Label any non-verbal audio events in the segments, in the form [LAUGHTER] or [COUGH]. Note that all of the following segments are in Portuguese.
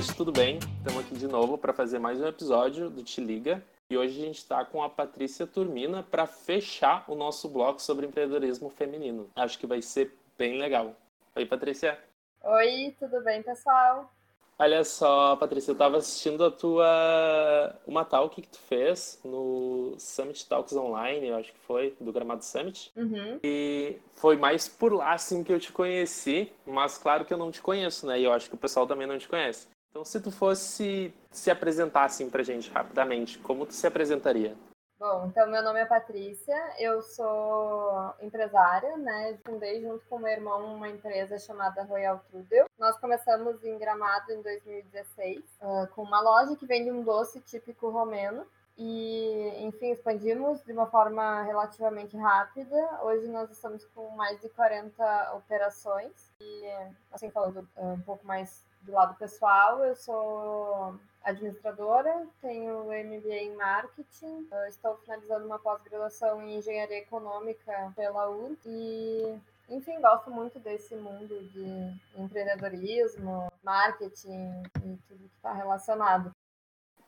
gente, tudo bem? Estamos aqui de novo para fazer mais um episódio do Te Liga. E hoje a gente está com a Patrícia Turmina para fechar o nosso bloco sobre empreendedorismo feminino. Acho que vai ser bem legal. Oi, Patrícia. Oi, tudo bem, pessoal? Olha só, Patrícia, eu estava assistindo a tua uma talk que tu fez no Summit Talks Online, eu acho que foi, do Gramado Summit. Uhum. E foi mais por lá assim que eu te conheci, mas claro que eu não te conheço, né? E eu acho que o pessoal também não te conhece. Então, se tu fosse se apresentar assim pra gente rapidamente, como tu se apresentaria? Bom, então meu nome é Patrícia, eu sou empresária, né? Fundei junto com meu irmão uma empresa chamada Royal Trudel. Nós começamos em Gramado em 2016, uh, com uma loja que vende um doce típico romeno. E, enfim, expandimos de uma forma relativamente rápida. Hoje nós estamos com mais de 40 operações. E, assim, falando um pouco mais do lado pessoal, eu sou administradora, tenho MBA em marketing, estou finalizando uma pós-graduação em engenharia econômica pela URSS e enfim, gosto muito desse mundo de empreendedorismo, marketing e tudo que está relacionado.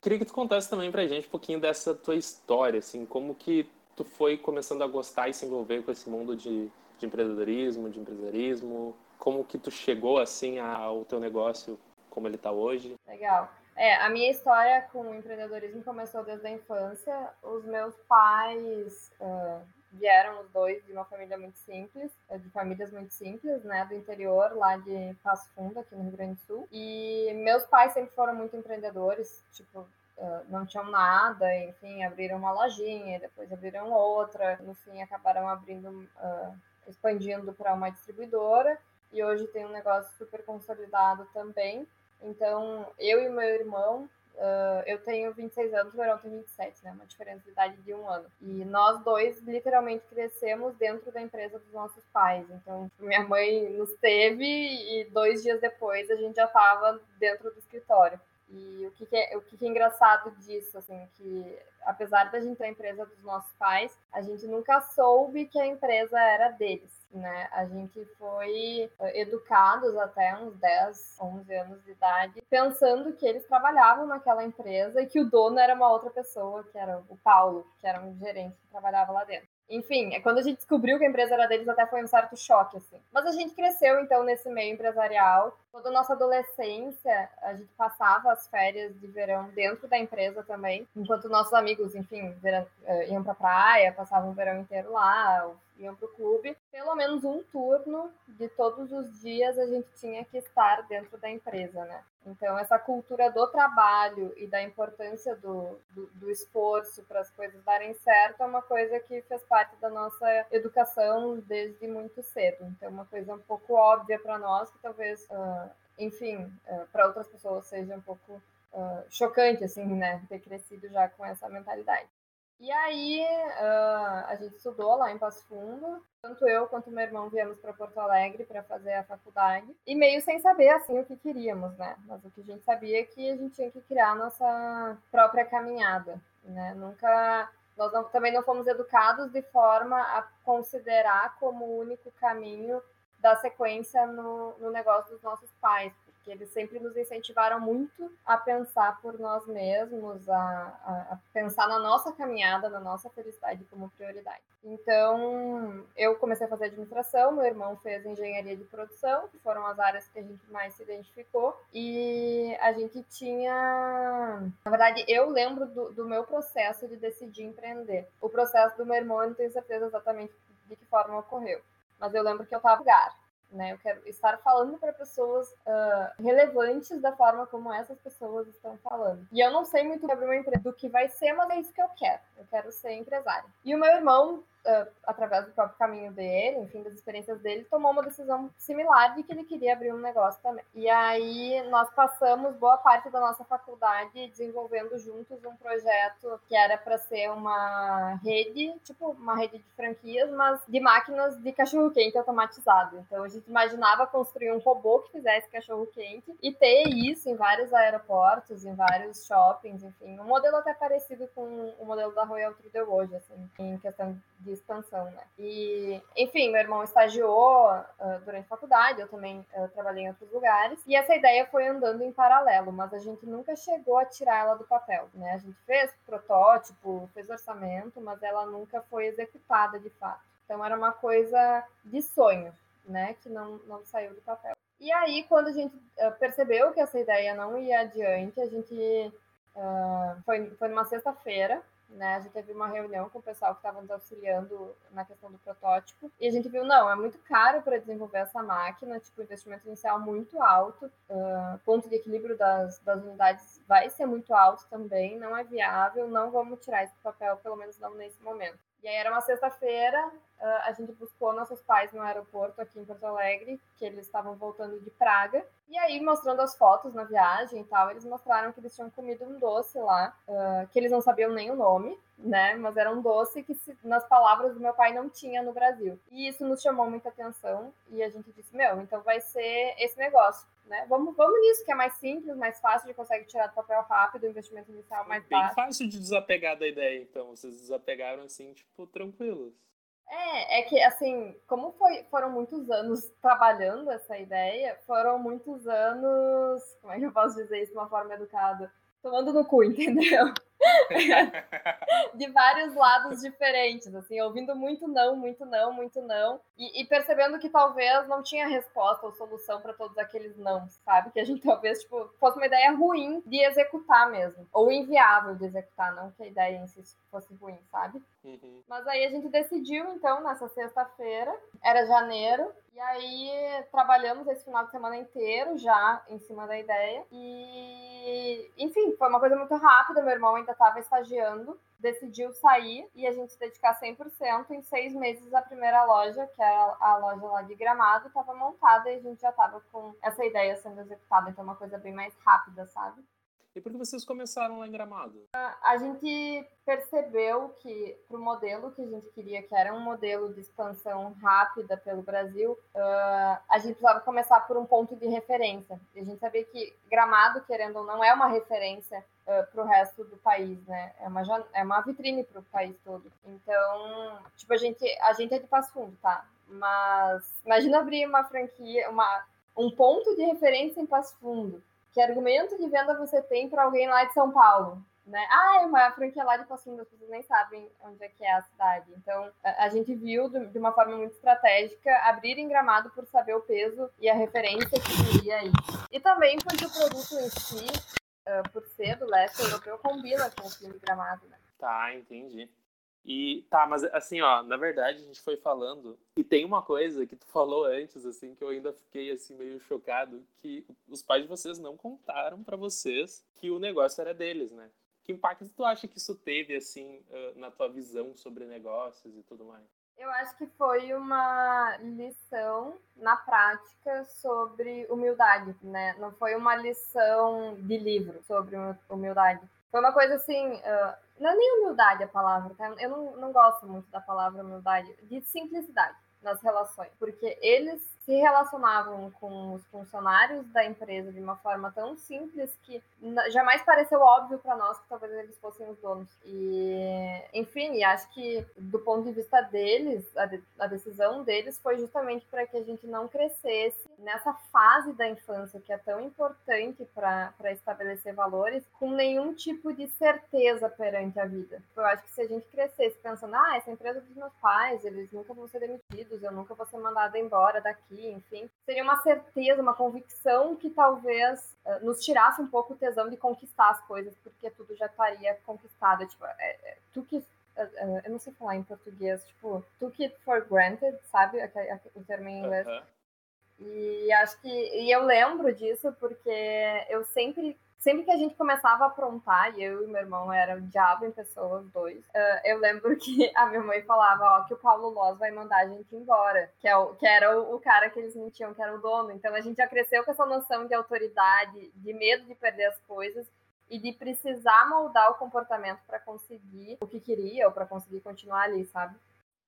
Queria que tu contasse também pra gente um pouquinho dessa tua história, assim, como que tu foi começando a gostar e se envolver com esse mundo de, de empreendedorismo, de empresarismo, como que tu chegou, assim, ao teu negócio como ele está hoje? Legal. É, a minha história com o empreendedorismo começou desde a infância. Os meus pais uh, vieram os dois de uma família muito simples, de famílias muito simples, né, do interior, lá de Passo Fundo, aqui no Rio Grande do Sul. E meus pais sempre foram muito empreendedores, tipo, não tinham nada, enfim, abriram uma lojinha, depois abriram outra, no fim acabaram abrindo, uh, expandindo para uma distribuidora. E hoje tem um negócio super consolidado também. Então, eu e meu irmão, uh, eu tenho 26 anos, o meu irmão tem 27, né? Uma diferença de idade de um ano. E nós dois literalmente crescemos dentro da empresa dos nossos pais. Então, minha mãe nos teve e dois dias depois a gente já estava dentro do escritório. E o que, que é, o que, que, é engraçado disso, assim, que apesar da gente ter a empresa dos nossos pais, a gente nunca soube que a empresa era deles né? A gente foi educados até uns 10, 11 anos de idade, pensando que eles trabalhavam naquela empresa e que o dono era uma outra pessoa, que era o Paulo, que era um gerente que trabalhava lá dentro. Enfim, é quando a gente descobriu que a empresa era deles, até foi um certo choque, assim. Mas a gente cresceu, então, nesse meio empresarial. Toda a nossa adolescência, a gente passava as férias de verão dentro da empresa também, enquanto nossos amigos, enfim, eh, iam pra praia, passavam o verão inteiro lá, iam para o clube, pelo menos um turno de todos os dias a gente tinha que estar dentro da empresa, né? Então, essa cultura do trabalho e da importância do, do, do esforço para as coisas darem certo é uma coisa que fez parte da nossa educação desde muito cedo. Então, é uma coisa um pouco óbvia para nós, que talvez, uh, enfim, uh, para outras pessoas seja um pouco uh, chocante, assim, né? Ter crescido já com essa mentalidade. E aí uh, a gente estudou lá em Passo Fundo. Tanto eu quanto meu irmão viemos para Porto Alegre para fazer a faculdade. E meio sem saber assim o que queríamos, né? Mas o que a gente sabia é que a gente tinha que criar a nossa própria caminhada, né? Nunca nós não, também não fomos educados de forma a considerar como o único caminho da sequência no, no negócio dos nossos pais, que eles sempre nos incentivaram muito a pensar por nós mesmos, a, a, a, pensar na nossa caminhada, na nossa felicidade como prioridade. Então, eu comecei a fazer administração, meu irmão fez engenharia de produção, que foram as áreas que a gente mais se identificou, e a gente tinha. Na verdade, eu lembro do, do meu processo de decidir empreender. O processo do meu irmão, eu não tenho certeza exatamente de que forma ocorreu mas eu lembro que eu estava lugar né? Eu quero estar falando para pessoas uh, relevantes da forma como essas pessoas estão falando. E eu não sei muito sobre uma empresa do que vai ser, mas é isso que eu quero. Eu quero ser empresária. E o meu irmão uh, através do próprio caminho dele, enfim, das experiências dele, tomou uma decisão similar de que ele queria abrir um negócio também. E aí nós passamos boa parte da nossa faculdade desenvolvendo juntos um projeto que era para ser uma rede, tipo uma rede de franquias, mas de máquinas de cachorro-quente automatizado. Então a gente imaginava construir um robô que fizesse cachorro-quente e ter isso em vários aeroportos, em vários shoppings, enfim, um modelo até parecido com o modelo da Royal Trudel hoje, assim, em questão de de expansão, né? E, enfim, meu irmão estagiou uh, durante a faculdade, eu também uh, trabalhei em outros lugares, e essa ideia foi andando em paralelo, mas a gente nunca chegou a tirar ela do papel, né? A gente fez protótipo, fez orçamento, mas ela nunca foi executada de fato. Então era uma coisa de sonho, né? Que não, não saiu do papel. E aí, quando a gente uh, percebeu que essa ideia não ia adiante, a gente uh, foi, foi numa sexta-feira, né? A gente teve uma reunião com o pessoal que estava nos auxiliando na questão do protótipo. E a gente viu, não, é muito caro para desenvolver essa máquina, tipo, investimento inicial muito alto, uh, ponto de equilíbrio das, das unidades vai ser muito alto também, não é viável, não vamos tirar esse papel, pelo menos não nesse momento. E aí era uma sexta-feira, a gente buscou nossos pais no aeroporto aqui em Porto Alegre, que eles estavam voltando de Praga. E aí, mostrando as fotos na viagem e tal, eles mostraram que eles tinham comido um doce lá, uh, que eles não sabiam nem o nome, né? Mas era um doce que, se, nas palavras do meu pai, não tinha no Brasil. E isso nos chamou muita atenção e a gente disse: meu, então vai ser esse negócio né? Vamos, vamos nisso, que é mais simples, mais fácil, de consegue tirar do papel rápido, o investimento inicial mais Bem baixo. fácil de desapegar da ideia, então. Vocês desapegaram assim, tipo, tranquilos. É, é que assim, como foi, foram muitos anos trabalhando essa ideia, foram muitos anos, como é que eu posso dizer isso de uma forma educada? Tomando no cu, [LAUGHS] entendeu? [LAUGHS] de vários lados diferentes, assim, ouvindo muito não, muito não, muito não, e, e percebendo que talvez não tinha resposta ou solução para todos aqueles não, sabe? Que a gente [LAUGHS] talvez, tipo, fosse uma ideia ruim de executar mesmo, ou inviável de executar, não que a ideia em si fosse ruim, sabe? Uhum. Mas aí a gente decidiu, então, nessa sexta-feira, era janeiro, e aí trabalhamos esse final de semana inteiro já em cima da ideia. E, enfim, foi uma coisa muito rápida. Meu irmão ainda estava estagiando, decidiu sair e a gente se dedicar 100%. Em seis meses, a primeira loja, que era a loja lá de Gramado, estava montada e a gente já estava com essa ideia sendo executada. Então, é uma coisa bem mais rápida, sabe? E por que vocês começaram lá em Gramado? A gente percebeu que, para o modelo que a gente queria, que era um modelo de expansão rápida pelo Brasil, uh, a gente precisava começar por um ponto de referência. E a gente sabia que Gramado, querendo ou não, é uma referência uh, para o resto do país, né? É uma, é uma vitrine para o país todo. Então, tipo, a gente, a gente é de Passo Fundo, tá? Mas imagina abrir uma franquia, uma, um ponto de referência em Passo Fundo que argumento de venda você tem para alguém lá de São Paulo? Né? Ah, é uma franquia lá de Passo Fundo, as pessoas nem sabem onde é que é a cidade. Então, a, a gente viu de uma forma muito estratégica abrir em Gramado por saber o peso e a referência que iria aí. E também porque o produto em si, uh, por ser do leste europeu, combina com o filme Gramado, né? Tá, entendi. E tá, mas assim, ó, na verdade a gente foi falando e tem uma coisa que tu falou antes, assim, que eu ainda fiquei assim meio chocado, que os pais de vocês não contaram para vocês que o negócio era deles, né? Que impacto tu acha que isso teve assim na tua visão sobre negócios e tudo mais? Eu acho que foi uma lição na prática sobre humildade, né? Não foi uma lição de livro sobre humildade. Foi uma coisa assim, uh, não é nem humildade a palavra, tá? Eu não, não gosto muito da palavra humildade, de simplicidade nas relações, porque eles se relacionavam com os funcionários da empresa de uma forma tão simples que jamais pareceu óbvio para nós que talvez eles fossem os donos. E, enfim, acho que do ponto de vista deles, a, de, a decisão deles foi justamente para que a gente não crescesse nessa fase da infância que é tão importante para estabelecer valores, com nenhum tipo de certeza perante a vida. Eu acho que se a gente crescesse pensando, ah, essa empresa é dos meus pais, eles nunca vão ser demitidos, eu nunca vou ser mandada embora daqui, enfim, seria uma certeza, uma convicção que talvez uh, nos tirasse um pouco o tesão de conquistar as coisas, porque tudo já estaria conquistado. Tipo, é, é, tu que Uh, eu não sei falar em português, tipo, took it for granted, sabe? O termo em inglês. Uh -huh. E acho que. E eu lembro disso porque eu sempre. Sempre que a gente começava a aprontar, e eu e meu irmão era o diabo em pessoa, os dois, uh, eu lembro que [LAUGHS] a minha mãe falava, ó, que o Paulo Loz vai mandar a gente embora, que, é o, que era o, o cara que eles mentiam que era o dono. Então a gente já cresceu com essa noção de autoridade, de medo de perder as coisas, e de precisar moldar o comportamento para conseguir o que queria ou para conseguir continuar ali, sabe?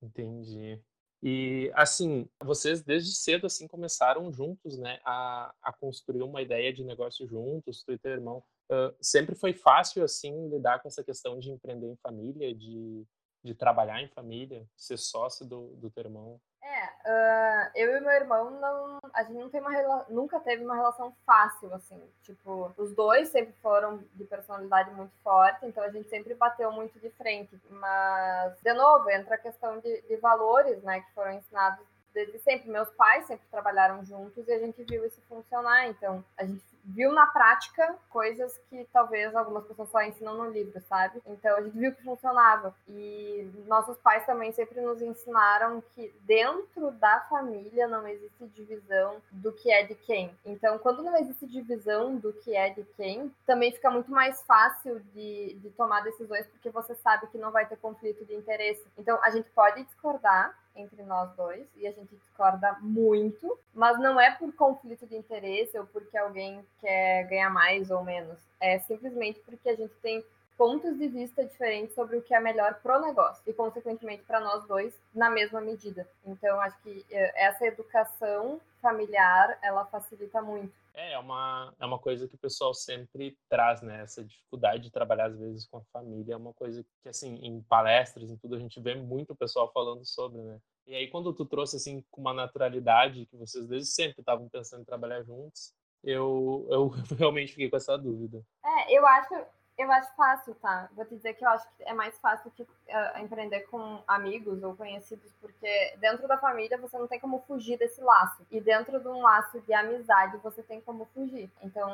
Entendi. E assim, vocês desde cedo assim começaram juntos, né, a, a construir uma ideia de negócio juntos, tu e teu irmão. Uh, sempre foi fácil assim lidar com essa questão de empreender em família, de de trabalhar em família, ser sócio do, do teu irmão? É, uh, eu e meu irmão não, a gente não tem uma nunca teve uma relação fácil assim. Tipo, os dois sempre foram de personalidade muito forte, então a gente sempre bateu muito de frente. Mas de novo entra a questão de, de valores, né, que foram ensinados desde sempre. Meus pais sempre trabalharam juntos e a gente viu isso funcionar. Então, a gente viu na prática coisas que talvez algumas pessoas só ensinam no livro, sabe? Então, a gente viu que funcionava. E nossos pais também sempre nos ensinaram que dentro da família não existe divisão do que é de quem. Então, quando não existe divisão do que é de quem, também fica muito mais fácil de, de tomar decisões porque você sabe que não vai ter conflito de interesse. Então, a gente pode discordar, entre nós dois e a gente discorda muito, mas não é por conflito de interesse ou porque alguém quer ganhar mais ou menos. É simplesmente porque a gente tem pontos de vista diferentes sobre o que é melhor pro negócio e consequentemente para nós dois na mesma medida. Então acho que é, essa educação familiar ela facilita muito. É, é uma, é uma coisa que o pessoal sempre traz, né? Essa dificuldade de trabalhar, às vezes, com a família. É uma coisa que, assim, em palestras, em tudo, a gente vê muito o pessoal falando sobre, né? E aí, quando tu trouxe, assim, com uma naturalidade, que vocês desde sempre estavam pensando em trabalhar juntos, eu, eu [LAUGHS] realmente fiquei com essa dúvida. É, eu acho, eu acho fácil, tá? Vou te dizer que eu acho que é mais fácil que uh, empreender com amigos ou conhecidos, porque dentro da família você não tem como fugir desse laço. E dentro de um laço de amizade você tem como fugir. Então,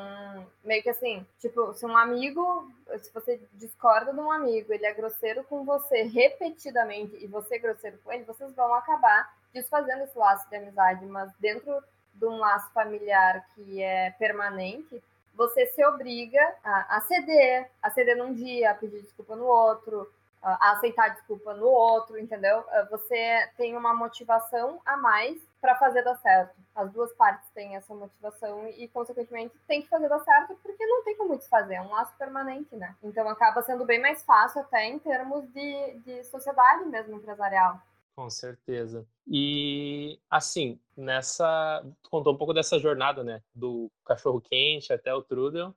meio que assim, tipo, se um amigo, se você discorda de um amigo, ele é grosseiro com você repetidamente e você é grosseiro com ele, vocês vão acabar desfazendo esse laço de amizade. Mas dentro de um laço familiar que é permanente, você se obriga a, a ceder, a ceder num dia, a pedir desculpa no outro, a aceitar desculpa no outro, entendeu? Ah, você tem uma motivação a mais para fazer dar certo. As duas partes têm essa motivação e, consequentemente, tem que fazer dar certo porque não tem como desfazer, é um laço permanente, né? Então acaba sendo bem mais fácil até em termos de, de sociedade mesmo empresarial. Com certeza. E assim, nessa. Tu contou um pouco dessa jornada, né? Do cachorro quente até o Trudel.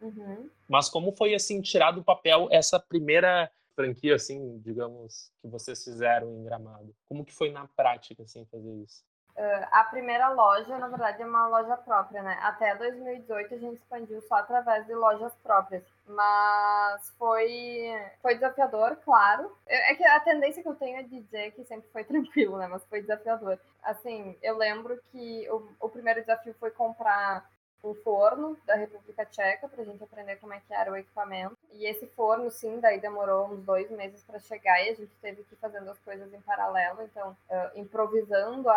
Uhum. Mas como foi assim tirar do papel essa primeira franquia, assim, digamos, que vocês fizeram em Gramado? Como que foi na prática, assim, fazer isso? Uh, a primeira loja, na verdade, é uma loja própria, né? Até 2018 a gente expandiu só através de lojas próprias. Mas foi, foi desafiador, claro. É, que a tendência que eu tenho é dizer que sempre foi [LAUGHS] tranquilo, né? Mas foi desafiador. Assim, eu lembro que o, o primeiro desafio foi comprar um forno da República Tcheca para a gente aprender como é que era o equipamento. E esse forno, sim, daí demorou uns dois meses para chegar e a gente teve que ir fazendo as coisas em paralelo. Então, uh, improvisando a,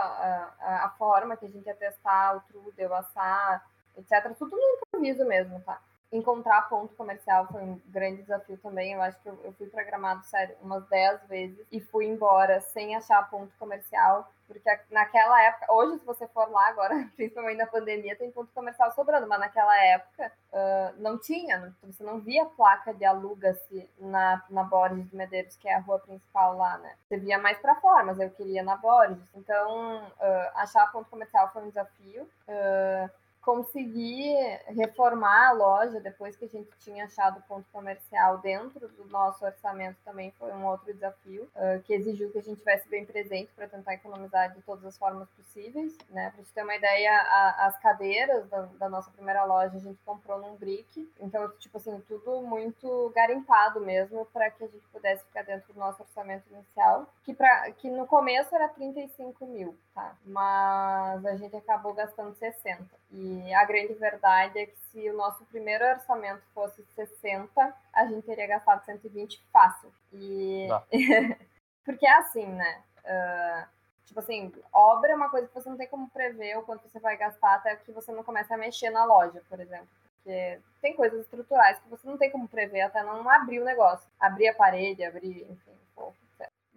a, a, forma que a gente ia testar, o trudel, assar, etc. Tudo no improviso mesmo, tá? Encontrar ponto comercial foi um grande desafio também. Eu acho que eu, eu fui programado, sério, umas 10 vezes e fui embora sem achar ponto comercial porque naquela época, hoje, se você for lá agora, [LAUGHS] principalmente na pandemia, tem ponto comercial sobrando, mas naquela época uh, não tinha, você não via placa de aluga-se na, na Borges de Medeiros, que é a rua principal lá, né? Você via mais para fora, mas eu queria na Borges. Então, uh, achar ponto comercial foi um desafio. Uh, conseguir reformar a loja depois que a gente tinha achado o ponto comercial dentro do nosso orçamento também foi um outro desafio uh, que exigiu que a gente tivesse bem presente para tentar economizar de todas as formas possíveis, né? Para gente ter uma ideia, a, as cadeiras da, da, nossa primeira loja a gente comprou num brick, então tipo assim tudo muito garimpado mesmo para que a gente pudesse ficar dentro do nosso orçamento inicial, que para que no começo era 35 mil, tá? Mas a gente acabou gastando 60 e a grande verdade é que se o nosso primeiro orçamento fosse 60, a gente teria gastado 120 fácil. E [LAUGHS] porque é assim, né? Uh, tipo assim, obra é uma coisa que você não tem como prever o quanto você vai gastar até que você não comece a mexer na loja, por exemplo. Porque tem coisas estruturais que você não tem como prever até não abrir o negócio. Abrir a parede, abrir, enfim,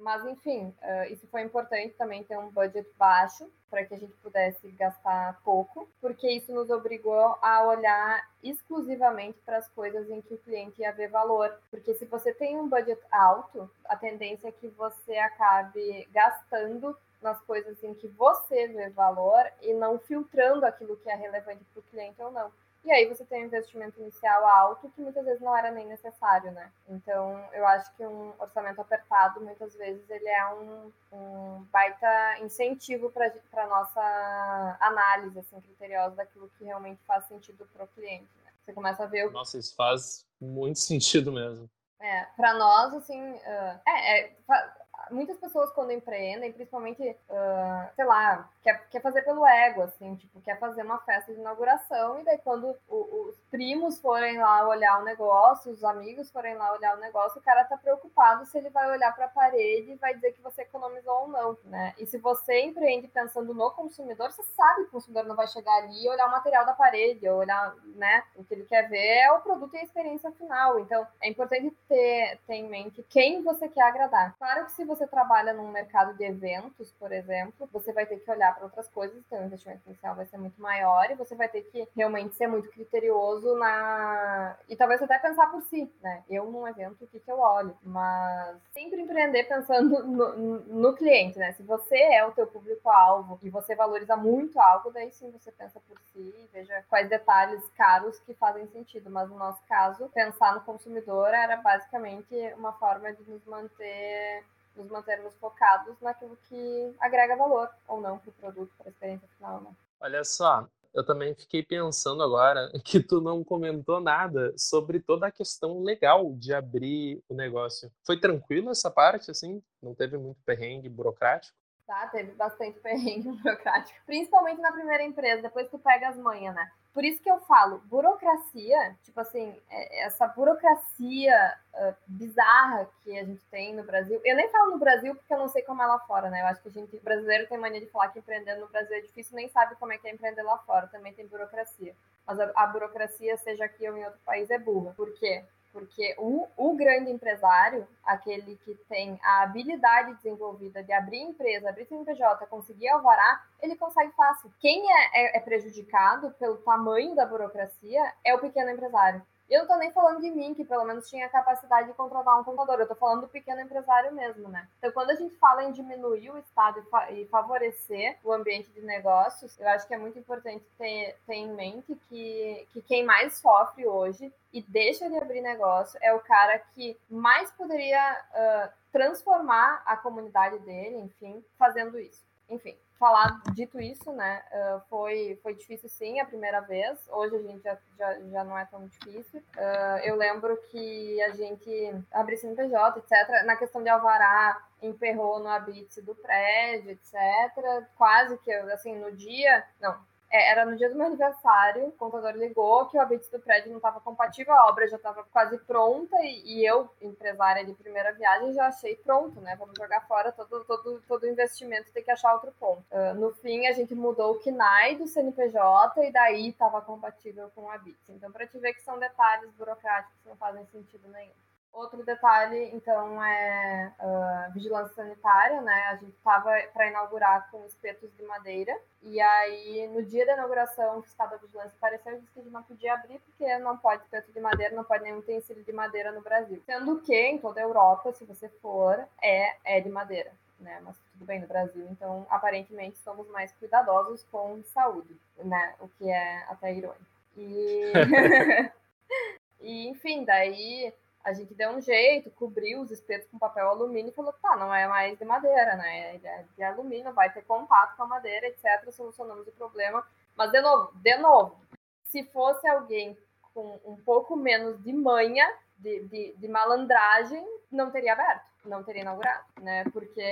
mas, enfim, uh, isso foi importante também ter um budget baixo para que a gente pudesse gastar pouco, porque isso nos obrigou a olhar exclusivamente para as coisas em que o cliente ia ver valor. Porque se você tem um budget alto, a tendência é que você acabe gastando nas coisas em que você vê valor e não filtrando aquilo que é relevante para o cliente ou não. E aí você tem um investimento inicial alto que muitas vezes não era nem necessário, né? Então, eu acho que um orçamento apertado, muitas vezes, ele é um, um baita incentivo para nossa análise, assim, criteriosa daquilo que realmente faz sentido para o cliente, né? Você começa a ver... O... Nossa, isso faz muito [LAUGHS] sentido mesmo. É, para nós, assim, uh, é, é, muitas pessoas quando empreendem, principalmente, uh, sei lá, quer, quer fazer pelo ego, assim, tipo, quer fazer uma festa de inauguração e daí quando o, os primos forem lá olhar o negócio, os amigos forem lá olhar o negócio, o cara tá preocupado se ele vai olhar para a parede e vai dizer que você economizou ou não, né? E se você empreende pensando no consumidor, você sabe que o consumidor não vai chegar ali e olhar o material da parede, ou olhar, né, o que ele quer ver é o produto e a experiência final. Então, é importante ter, ter em mente quem você quer agradar. Claro que se você trabalha num mercado de eventos, por exemplo, você vai ter que olhar para outras coisas, então o investimento inicial vai ser muito maior e você vai ter que realmente ser muito criterioso na. E talvez até pensar por si, né? Eu, num evento, o que, que eu olho? Mas sempre empreender pensando [LAUGHS] no, no cliente, né? Se você é o teu público-alvo e você valoriza muito algo, daí sim você pensa por si e veja quais detalhes caros que fazem sentido. Mas no nosso caso, pensar no consumidor era basicamente uma forma de nos manter nos mantermos focados naquilo que agrega valor ou não para o produto, para a experiência final. Né? Olha só, eu também fiquei pensando agora [LAUGHS] que tu não comentou nada sobre toda a questão legal de abrir o negócio. Foi tranquilo essa parte, assim? Não teve muito perrengue burocrático? Tá, teve bastante perrengue [LAUGHS] burocrático. Principalmente na primeira empresa, depois tu pega as manhas, né? Por isso que eu falo, burocracia, tipo assim, é, essa burocracia uh, bizarra que a gente tem no Brasil. Eu nem falo no Brasil porque eu não sei como é lá fora, né? Eu acho que a gente, brasileiro, tem mania de falar que empreender no Brasil é difícil, nem sabe como é que é empreender lá fora. Também tem burocracia. Mas a, a burocracia, seja aqui ou em outro país, é burra. Por quê? Porque o, o grande empresário, aquele que tem a habilidade desenvolvida de abrir empresa, abrir CNPJ, conseguir alvará, ele consegue fácil. Quem é, é, é prejudicado pelo tamanho da burocracia é o pequeno empresário. Eu não tô nem falando de mim, que pelo menos tinha capacidade de contratar um contador. Eu tô falando do pequeno empresário mesmo, né? Então, quando a gente fala em diminuir o Estado e, favorecer o ambiente de negócios, eu acho que é muito importante ter, ter em mente que, que quem mais sofre hoje e deixa de abrir negócio é o cara que mais poderia uh, transformar a comunidade dele, enfim, fazendo isso. Enfim, falar, dito isso, né, uh, foi, foi difícil sim a primeira vez, hoje a gente já, já, já não é tão difícil. Uh, eu lembro que a gente abriu CNPJ, etc., na questão de alvará, emperrou no habite do prédio, etc., quase que, assim, no dia, não, é, era no dia do meu aniversário, o contador ligou que o habite do prédio não estava compatível, a obra já estava quase pronta e, e, eu, empresária de primeira viagem, já achei pronto, né? Vamos jogar fora todo, todo, todo investimento, tem que achar outro ponto. Uh, no fim, a gente mudou o KNAI do CNPJ e daí estava compatível com o habite. Então, para te ver que são detalhes burocráticos que não fazem sentido nenhum. Outro detalhe, então, é uh, vigilância sanitária, né? A gente estava para inaugurar com espetos de madeira, e aí, no dia da inauguração, o fiscal da vigilância apareceu e disse que a gente não podia abrir, porque não pode espeto de madeira, não pode nenhum utensílio de madeira no Brasil. Sendo que, em toda a Europa, se você for, é, é de madeira. Né, mas tudo bem no Brasil, então aparentemente somos mais cuidadosos com saúde, né? O que é até irônico. E, [LAUGHS] [LAUGHS] e enfim, daí a gente deu um jeito, cobriu os espetos com papel alumínio e falou, tá, não é mais de madeira, né? É de alumínio, vai ter contato com a madeira, etc. Solucionamos o problema. Mas, de novo, de novo, se fosse alguém com um pouco menos de manha, de, de, de malandragem, não teria aberto não teria inaugurado, né? Porque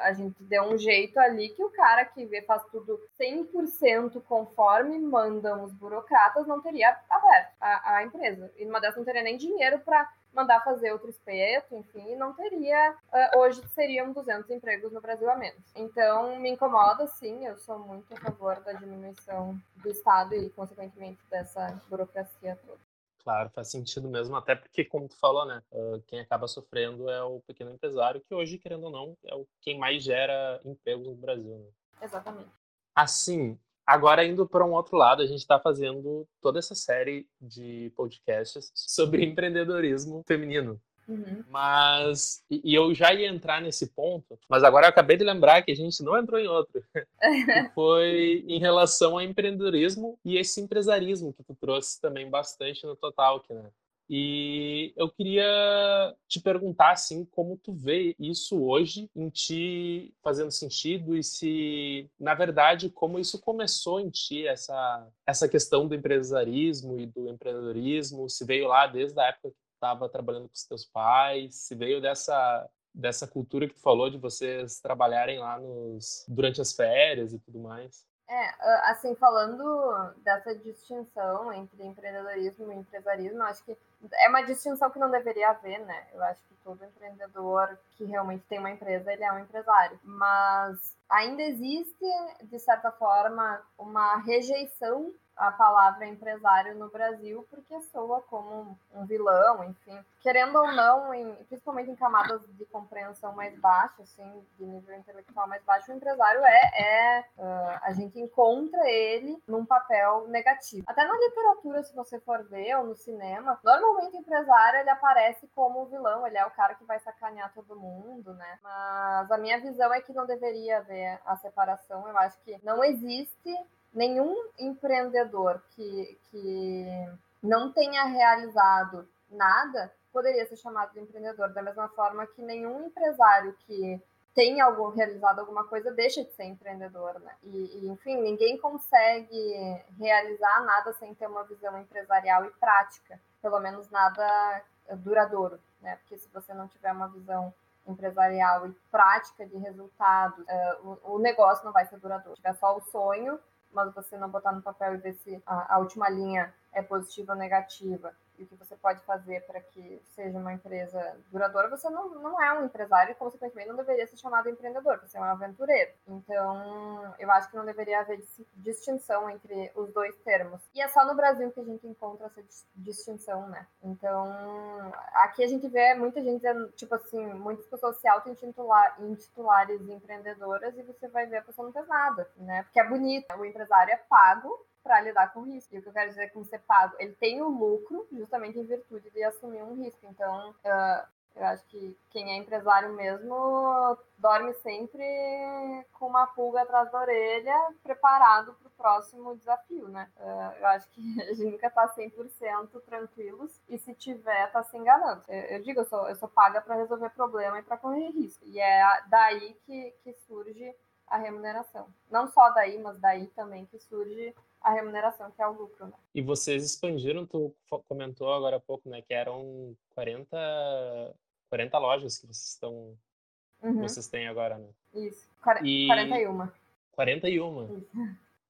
a gente deu um jeito ali que o cara que vê faz tudo 100% conforme mandam os burocratas não teria aberto a, a empresa. E numa dessas não teria nem dinheiro para mandar fazer outro espeto, enfim, não teria. Uh, hoje seriam 200 empregos no Brasil a menos. Então, me incomoda, sim, eu sou muito a favor da diminuição do Estado e, consequentemente, dessa burocracia toda. Claro, faz sentido mesmo, até porque, como tu falou, né, quem acaba sofrendo é o pequeno empresário, que hoje, querendo ou não, é o quem mais gera empregos no Brasil. Né? Exatamente. Assim, agora indo para um outro lado, a gente está fazendo toda essa série de podcasts sobre [LAUGHS] empreendedorismo feminino. Uhum. Mas. E, eu já ia entrar nesse ponto, mas agora eu acabei de lembrar que a gente não entrou em outro. [LAUGHS] foi em relação ao empreendedorismo e esse empresarismo que tu trouxe também bastante no Total, né? E eu queria te perguntar assim, como tu vê isso hoje em ti fazendo sentido e se, na verdade, como isso começou em ti essa essa questão do empresarismo e do empreendedorismo, se veio lá desde a época que estava trabalhando com os teus pais, se veio dessa dessa cultura que tu falou de vocês trabalharem lá nos durante as férias e tudo mais. É, assim, falando dessa distinção entre empreendedorismo e empresarismo, acho que é uma distinção que não deveria haver, né? Eu acho que todo empreendedor que realmente tem uma empresa, ele é um empresário. Mas ainda existe, de certa forma, uma rejeição a palavra empresário no Brasil porque soa como um vilão, enfim. Querendo ou não, em, principalmente em camadas de compreensão mais baixa, assim, de nível intelectual mais baixo, o empresário é, é uh, a gente encontra ele num papel negativo. Até na literatura, se você for ver, ou no cinema, normalmente o empresário ele aparece como o vilão, ele é o cara que vai sacanear todo mundo, né? Mas a minha visão é que não deveria haver a separação. Eu acho que não existe nenhum empreendedor que, que não tenha realizado nada poderia ser chamado de empreendedor, da mesma forma que nenhum empresário que tenha algo, realizado alguma coisa deixa de ser empreendedor, né? E, e, enfim, ninguém consegue realizar nada sem ter uma visão empresarial e prática, pelo menos nada duradouro, né? Porque se você não tiver uma visão empresarial e prática de resultados, uh, o, o negócio não vai ser duradouro. Se tiver só o sonho, mas você não botar no papel e ver se a, a última linha é positiva ou negativa e o que você pode fazer para que seja uma empresa duradoura, você não, não é um empresário e, consequentemente, não deveria ser chamado empreendedor, você é um aventureiro. Então, eu acho que não deveria haver distinção entre os dois termos. E é só no Brasil que a gente encontra essa distinção, né? Então, aqui a gente vê muita gente dizendo, tipo assim, muitas pessoas se auto-intitulares empreendedoras e você vai ver a pessoa não fez nada, né? Porque é bonito, o empresário é pago para lidar com risco. E o que eu quero dizer com ser pago, ele tem o lucro justamente em virtude de assumir um risco. Então, uh, eu acho que quem é empresário mesmo dorme sempre com uma pulga atrás da orelha, preparado para o próximo desafio, né? Uh, eu acho que [LAUGHS] a gente nunca está 100% tranquilos e se tiver, está se enganando. Eu, eu, digo, eu sou, eu sou paga para resolver problema e para correr risco. E é daí que, que surge a remuneração. Não só daí, mas daí também que surge a remuneração, que é o lucro. Né? E vocês expandiram, tu comentou agora há pouco, né, que eram 40, 40 lojas que vocês estão uhum. vocês têm agora, né? Isso, Quar e... 41. 41? Isso.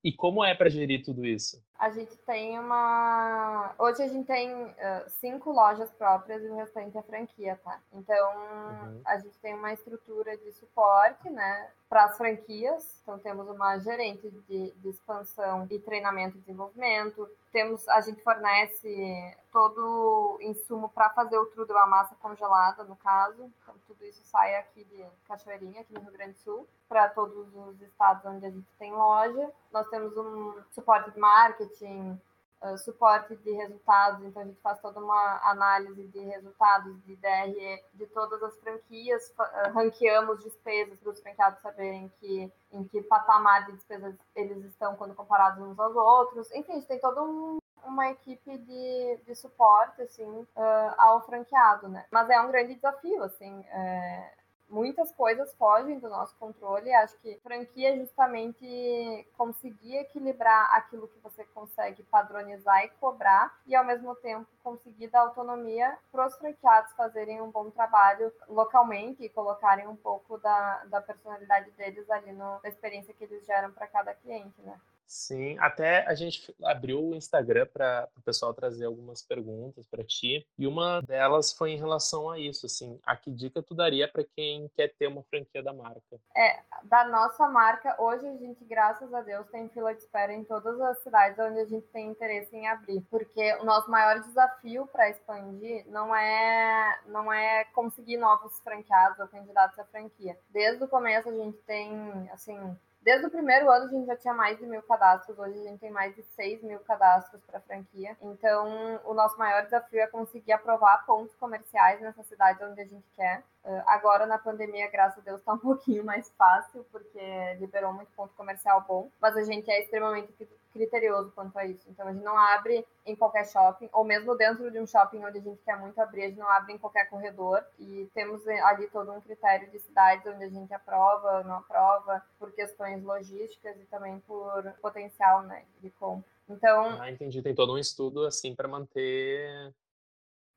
E como é para gerir tudo isso? A gente tem uma. Hoje a gente tem uh, cinco lojas próprias e o restante é franquia, tá? Então uhum. a gente tem uma estrutura de suporte, né, para as franquias. Então temos uma gerente de, de expansão e treinamento e desenvolvimento. Temos, a gente fornece todo o insumo para fazer o trudo, a massa congelada, no caso. Então tudo isso sai aqui de Cachoeirinha, aqui no Rio Grande do Sul, para todos os estados onde a gente tem loja. Nós temos um suporte de marketing marketing, uh, suporte de resultados, então a gente faz toda uma análise de resultados de DRE de todas as franquias, uh, ranqueamos despesas para os franqueados saberem que, em que patamar de despesas eles estão quando comparados uns aos outros. Enfim, a gente tem todo um uma equipe de, de suporte assim uh, ao franqueado, né? Mas é um grande desafio, assim. É muitas coisas fogem do nosso controle. Acho que franquia é justamente conseguir equilibrar aquilo que você consegue padronizar e cobrar, e ao mesmo tempo conseguir dar autonomia para os franqueados fazerem um bom trabalho localmente e colocarem um pouco da, da personalidade deles ali no, na experiência que eles geram para cada cliente, né? Sim, até a gente abriu o Instagram para o pessoal trazer algumas perguntas para ti, e uma delas foi em relação a isso, assim, a que dica tu daria para quem quer ter uma franquia da marca? É, da nossa marca, hoje a gente, graças a Deus, tem fila de espera em todas as cidades onde a gente tem interesse em abrir, porque o nosso maior desafio para expandir não é não é conseguir novos franqueados ou candidatos à franquia. Desde o começo a gente tem, assim, Desde o primeiro ano a gente já tinha mais de mil cadastros, hoje a gente tem mais de 6 mil cadastros para franquia. Então, o nosso maior desafio é conseguir aprovar pontos comerciais nessas cidades onde a gente quer. Uh, agora, na pandemia, graças a Deus, está um [LAUGHS] pouquinho mais fácil, porque liberou muito ponto comercial bom, mas a gente é extremamente criterioso quanto a isso. Então, a gente não abre em qualquer shopping, ou mesmo dentro de um shopping onde a gente quer muito abrir, a gente não abre em qualquer corredor. E temos ali todo um critério de cidades onde a gente aprova, não aprova, por questões logísticas e também por potencial né, de compra. Então. Ah, entendi. Tem todo um estudo assim para manter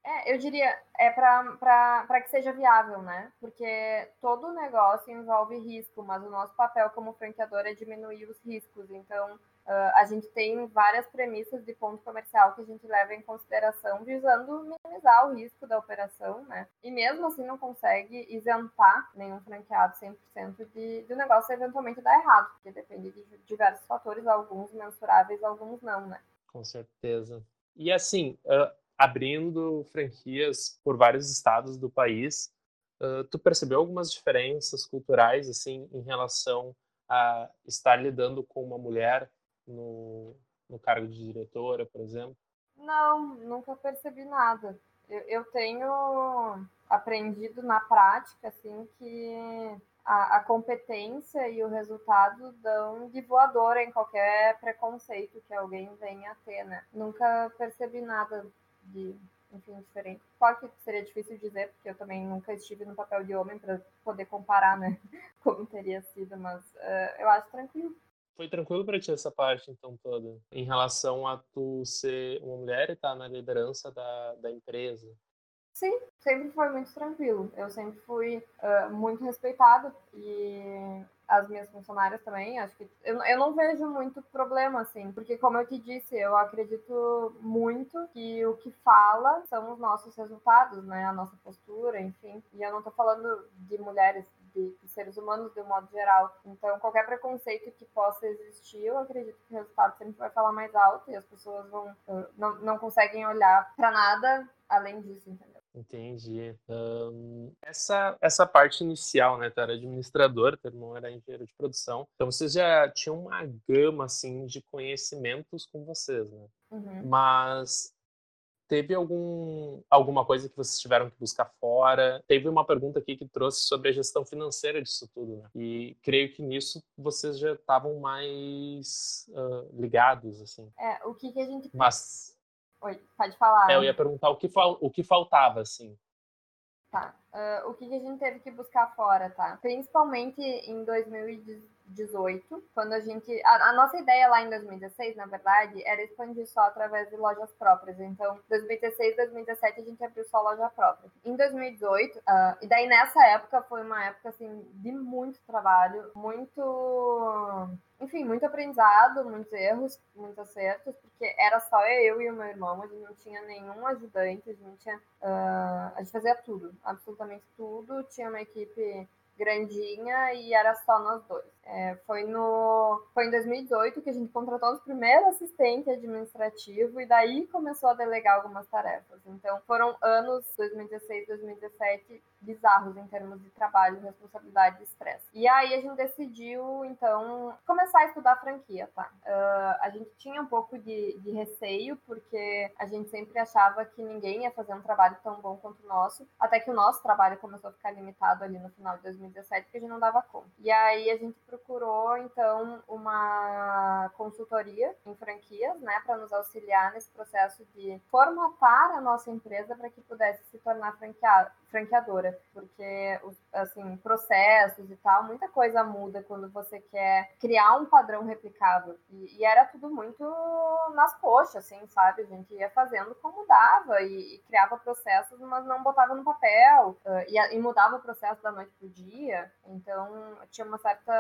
é, eu diria, é para que seja viável, né? Porque todo negócio envolve risco, mas o nosso papel como franqueador é diminuir os riscos. Então, uh, a gente tem várias premissas de ponto comercial que a gente leva em consideração, visando minimizar o risco da operação, né? E mesmo assim não consegue isentar nenhum franqueado 100% de, de o negócio eventualmente dar errado, porque depende de diversos fatores, alguns mensuráveis, alguns não, né? Com certeza. E assim, uh abrindo franquias por vários estados do país, uh, tu percebeu algumas diferenças culturais assim em relação a estar lidando com uma mulher no, no cargo de diretora, por exemplo? Não, nunca percebi nada. Eu, eu tenho aprendido na prática assim que a, a, competência e o resultado dão de voadora em qualquer preconceito que alguém venha a ter, né? Nunca percebi nada de, enfim, diferente. Claro que seria difícil dizer, porque eu também nunca estive no papel de homem para poder comparar, né, [LAUGHS] como teria sido, mas uh, eu acho tranquilo. Foi tranquilo para ti essa parte, então, toda? Em relação a tu ser uma mulher e estar tá na liderança da, da empresa? Sim, sempre foi muito tranquilo. Eu sempre fui uh, muito respeitada e as minhas funcionárias também, acho que eu, eu não vejo muito problema, assim, porque como eu te disse, eu acredito muito que o que fala são os nossos resultados, né, a nossa postura, enfim, e eu não tô falando de mulheres, de, de seres humanos de um modo geral, então qualquer preconceito que possa existir, eu acredito que o resultado sempre vai falar mais alto e as pessoas vão, não, não conseguem olhar para nada além disso, entendeu? Entendi. Um, essa, essa parte inicial, né? Tu era administrador, teu irmão era engenheiro de produção. Então vocês já tinham uma gama, assim, de conhecimentos com vocês, né? Uhum. Mas teve algum, alguma coisa que vocês tiveram que buscar fora? Teve uma pergunta aqui que trouxe sobre a gestão financeira disso tudo, né? E creio que nisso vocês já estavam mais uh, ligados, assim. É, o que, que a gente... Mas Oi, pode falar. É, eu ia perguntar o que, fal... o que faltava, assim. Tá. Uh, o que, que a gente teve que buscar fora, tá? Principalmente em 2018, quando a gente. A, a, nossa ideia lá em 2016, na verdade, era expandir só através de lojas próprias. Então, 2016, 2017 a gente abriu só loja própria. Em 2018, uh, e daí nessa época foi uma época assim de muito trabalho, muito enfim, muito aprendizado, muitos erros, muitos acertos, porque era só eu e o meu irmão, a gente não tinha nenhum ajudante, a gente, tinha, uh, a gente fazia tudo, absolutamente tudo, tinha uma equipe grandinha e era só nós dois. É, foi, no, foi em 2018 que a gente contratou os primeiros assistentes administrativos e daí começou a delegar algumas tarefas. Então foram anos 2016, 2017 bizarros em termos de trabalho, responsabilidade e estresse. E aí a gente decidiu, então, começar a estudar a franquia, tá? Uh, a gente tinha um pouco de, de receio, porque a gente sempre achava que ninguém ia fazer um trabalho tão bom quanto o nosso, até que o nosso trabalho começou a ficar limitado ali no final de 2017, porque a gente não dava conta. E aí a gente então, uma consultoria em franquias, né, para nos auxiliar nesse processo de formatar a nossa empresa para que pudesse se tornar franqueadora, porque, assim, processos e tal, muita coisa muda quando você quer criar um padrão replicável. E, e era tudo muito nas coxas, assim, sabe? A gente ia fazendo como dava e, e criava processos, mas não botava no papel uh, e, e mudava o processo da noite pro dia. Então, tinha uma certa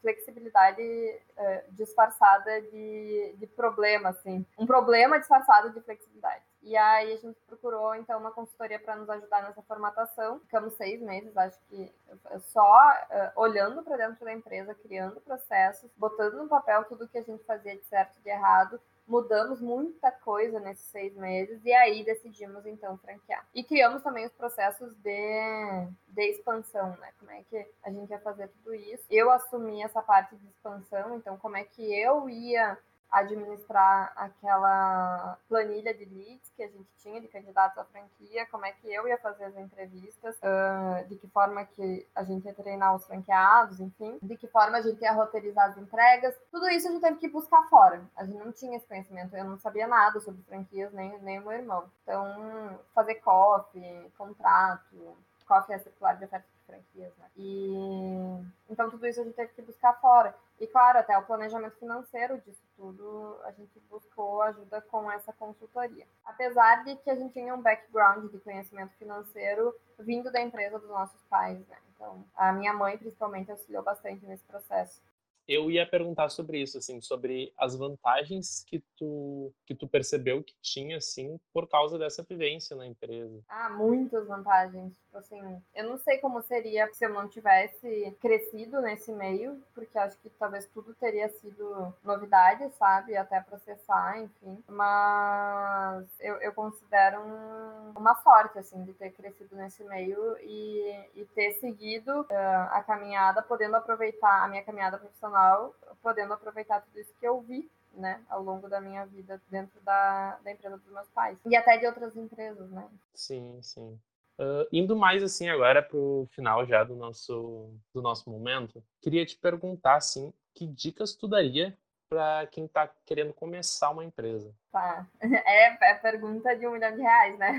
flexibilidade uh, disfarçada de, de problema, assim. Um problema disfarçado de flexibilidade. E aí a gente procurou, então, uma consultoria para nos ajudar nessa formatação. Ficamos seis meses, acho que só uh, olhando para dentro da empresa, criando processos, botando no papel tudo que a gente fazia de certo e de errado, mudamos muita coisa nesses seis meses e aí decidimos então franquear. E criamos também os processos de, de expansão, né? Como é que a gente ia fazer tudo isso. Eu assumi essa parte de expansão, então como é que eu ia administrar aquela planilha de leads que a gente tinha de candidatos à franquia, como é que eu ia fazer as entrevistas, uh, de que forma que a gente ia treinar os franqueados, enfim, de que forma a gente ia roteirizar as entregas. Tudo isso a gente teve que buscar fora. A gente não tinha esse conhecimento, eu não sabia nada sobre franquias, nem, nem o meu irmão. Então, fazer copy, contrato, copy é circular de oferta franquias, né? E então tudo isso a gente teve que buscar fora. E claro, até o planejamento financeiro disso tudo, a gente buscou ajuda com essa consultoria. Apesar de que a gente tinha um background de conhecimento financeiro vindo da empresa dos nossos pais, né? Então, a minha mãe principalmente auxiliou bastante nesse processo eu ia perguntar sobre isso, assim, sobre as vantagens que tu, que tu percebeu que tinha, assim, por causa dessa vivência na empresa. Ah, muitas vantagens. Tipo assim, eu não sei como seria se eu não tivesse crescido nesse meio, porque acho que talvez tudo teria sido novidade, sabe? Até processar, enfim. Mas eu, eu considero um, uma sorte, assim, de ter crescido nesse meio e, e ter seguido uh, a caminhada, podendo aproveitar a minha caminhada profissional profissional, podendo aproveitar tudo isso que eu vi né, ao longo da minha vida dentro da, da empresa dos meus pais. E até de outras empresas, né? Sim, sim. Uh, indo mais assim agora para o final já do nosso, do nosso momento, queria te perguntar assim, que dicas tu daria para quem está querendo começar uma empresa? Tá, [LAUGHS] é, é pergunta de um milhão de reais, né?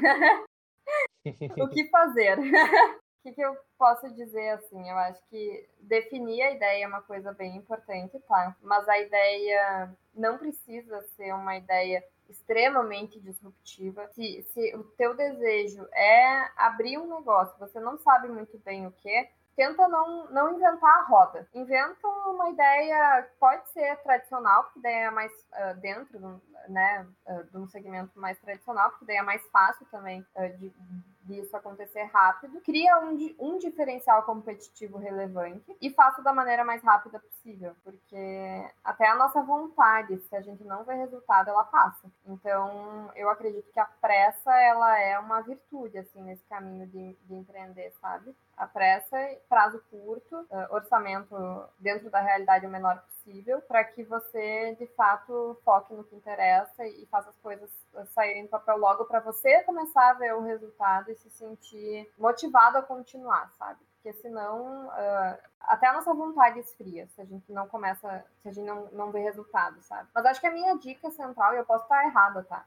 [LAUGHS] o que fazer? [LAUGHS] que, que eu posso dizer assim? Eu acho que definir a ideia é uma coisa bem importante, tá? Mas a ideia não precisa ser uma ideia extremamente disruptiva. Se, se o teu desejo é abrir um negócio, você não sabe muito bem o que, tenta não, não inventar a roda. Inventa uma ideia, pode ser tradicional, porque daí é mais uh, dentro né, uh, de um segmento mais tradicional, porque daí é mais fácil também uh, de disso acontecer rápido, cria um, um diferencial competitivo relevante e faça da maneira mais rápida possível, porque até a nossa vontade, se a gente não vê resultado, ela passa. Então, eu acredito que a pressa, ela é uma virtude, assim, nesse caminho de, de empreender, sabe? A pressa, prazo curto, orçamento dentro da realidade o menor possível, para que você, de fato, foque no que interessa e faça as coisas saírem do papel logo para você começar a ver o resultado e se sentir motivado a continuar, sabe? Porque senão uh, até a nossa vontade esfria se a gente não começa, se a gente não, não vê resultado, sabe? Mas acho que a minha dica central, e eu posso estar errada, tá?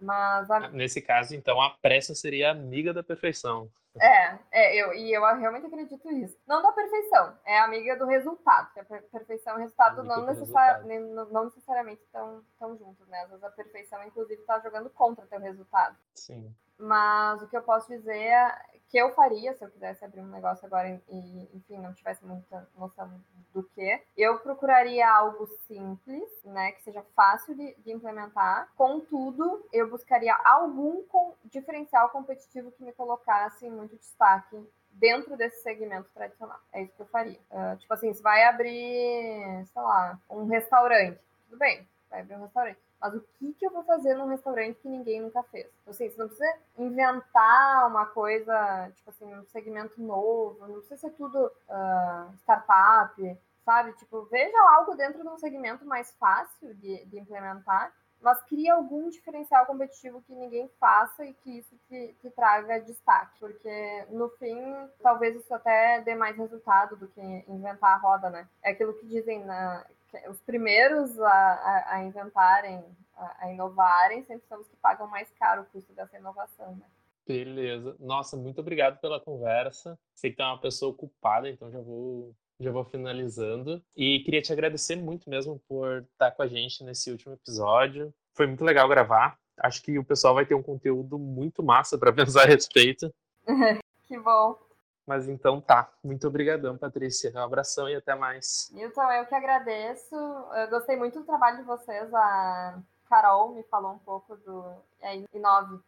Mas a... Nesse caso, então, a pressa seria amiga da perfeição. É, é eu, e eu realmente acredito nisso. Não da perfeição, é amiga do resultado. A perfeição e o resultado não, necessari resultado. não necessariamente estão, estão juntos, né? Às vezes a perfeição, inclusive, está jogando contra o teu resultado. Sim. Mas o que eu posso dizer é que eu faria se eu quisesse abrir um negócio agora e, enfim, não tivesse muita noção do que, eu procuraria algo simples, né, que seja fácil de, de implementar. Contudo, eu buscaria algum com, diferencial competitivo que me colocasse em muito destaque dentro desse segmento tradicional. É isso que eu faria. Uh, tipo assim, se vai abrir, sei lá, um restaurante, tudo bem, vai abrir um restaurante mas o que, que eu vou fazer num restaurante que ninguém nunca fez? Então, assim, você não precisa inventar uma coisa, tipo assim, um segmento novo, não precisa ser tudo uh, startup, sabe? Tipo, veja algo dentro de um segmento mais fácil de, de implementar, mas cria algum diferencial competitivo que ninguém faça e que isso te, te, traga destaque, porque no fim, talvez isso até dê mais resultado do que inventar a roda, né? É aquilo que dizem na, os primeiros a, a, a inventarem, a, a, inovarem, sempre são os que pagam mais caro o custo dessa inovação, né? Beleza. Nossa, muito obrigado pela conversa. Sei que é uma pessoa ocupada, então já vou já vou finalizando. E queria te agradecer muito mesmo por estar com a gente nesse último episódio. Foi muito legal gravar. Acho que o pessoal vai ter um conteúdo muito massa para [LAUGHS] pensar a respeito. [LAUGHS] que bom. Mas então tá. Muito obrigadão, Patrícia. Um abração e até mais. Milton, eu que agradeço. Eu gostei muito do trabalho de vocês. A Carol me falou um pouco do é, Inove.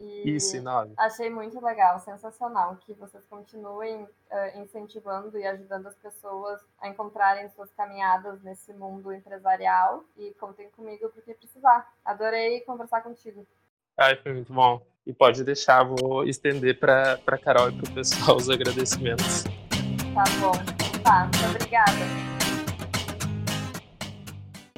E Isso. Achei muito legal, sensacional, que vocês continuem uh, incentivando e ajudando as pessoas a encontrarem suas caminhadas nesse mundo empresarial e contem comigo porque precisar. Adorei conversar contigo. Ai, foi muito bom. E pode deixar, vou estender para a Carol e para o pessoal os agradecimentos. Tá bom. Tá, muito obrigada.